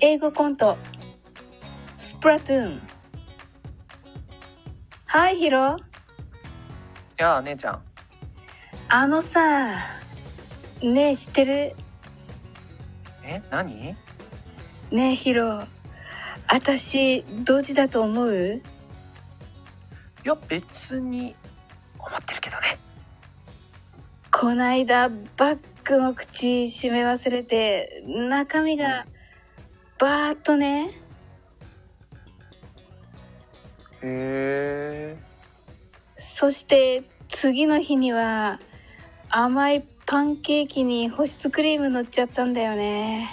英語コントスプラトゥーン。Hi ヒロやあ姉ちゃん。あのさねえ知ってる？え何？ねえヒロ私どっちだと思う？いや別に思ってるけどねこないだバッグの口閉め忘れて中身がバーッとねへえそして次の日には甘いパンケーキに保湿クリーム乗っちゃったんだよね。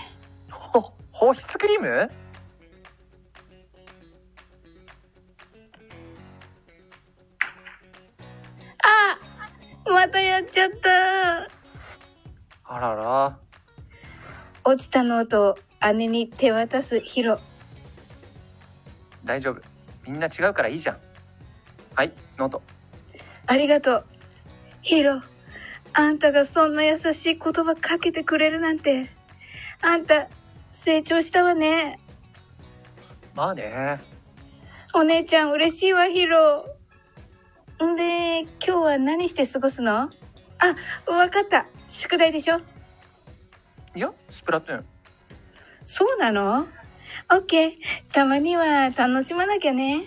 ほ保湿クリーム？またやっちゃった。あらら。落ちたノートを姉に手渡すヒロ。大丈夫。みんな違うからいいじゃん。はいノート。ありがとう。ヒロあんたがそんな優しい言葉かけてくれるなんて。あんた成長したわね。まあね。お姉ちゃん嬉しいわヒロ。んで今日は何して過ごすの？あわかった。宿題でしょ？いやスプラトゥーン。そうなの？オッケー。たまには楽しまなきゃね。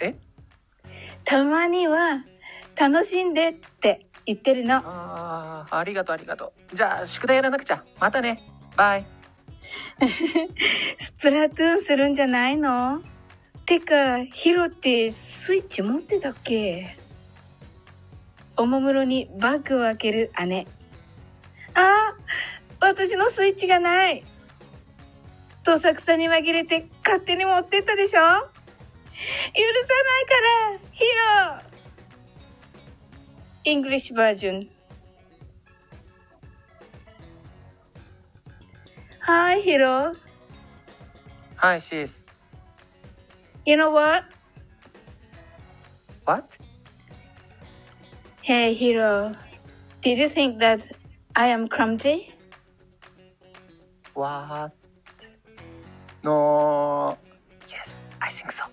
え？たまには楽しんでって言ってるの。あーありがとうありがとう。じゃあ宿題やらなくちゃ。またね。バイ。スプラトゥーンするんじゃないの？てかヒロってスイッチ持ってたっけ？おもむろにバッグを開ける姉。あ私のスイッチがない。どさくさに紛れて勝手に持ってったでしょ？許さないからヒロ。English version Hi ヒロはいシース You know what? What? Hey Hiro, did you think that I am clumsy? What? No Yes, I think so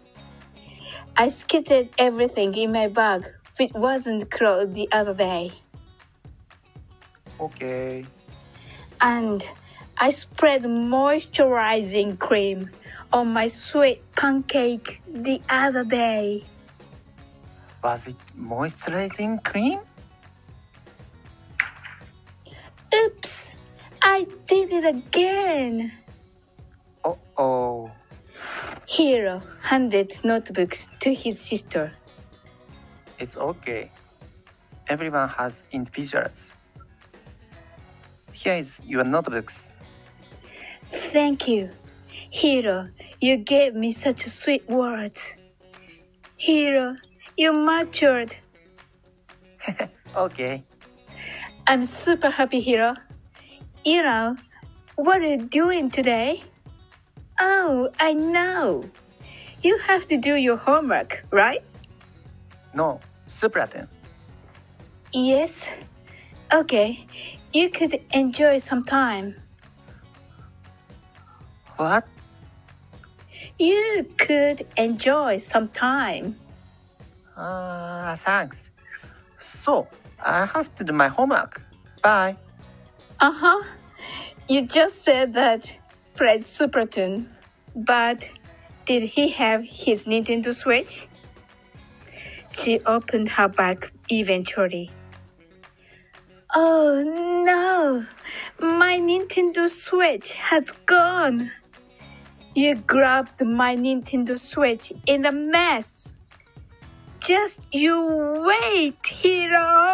I skidded everything in my bag which wasn't closed the other day. Okay And I spread moisturizing cream on my sweet pancake the other day. Was it moisturizing cream? Oops! I did it again! Uh-oh Hiro handed notebooks to his sister. It's okay. Everyone has individuals. Here is your notebooks. Thank you. Hiro, you gave me such sweet words. Hero, you matured. Okay. I'm super happy, Hero. You know, what are you doing today? Oh, I know. You have to do your homework, right? No, Splatoon. Yes. Okay, you could enjoy some time. What? You could enjoy some time. Uh, thanks. So, I have to do my homework. Bye. Uh huh. You just said that Fred Superton, but did he have his Nintendo Switch? She opened her bag eventually. Oh no! My Nintendo Switch has gone! You grabbed my Nintendo Switch in a mess! Just you wait, hero!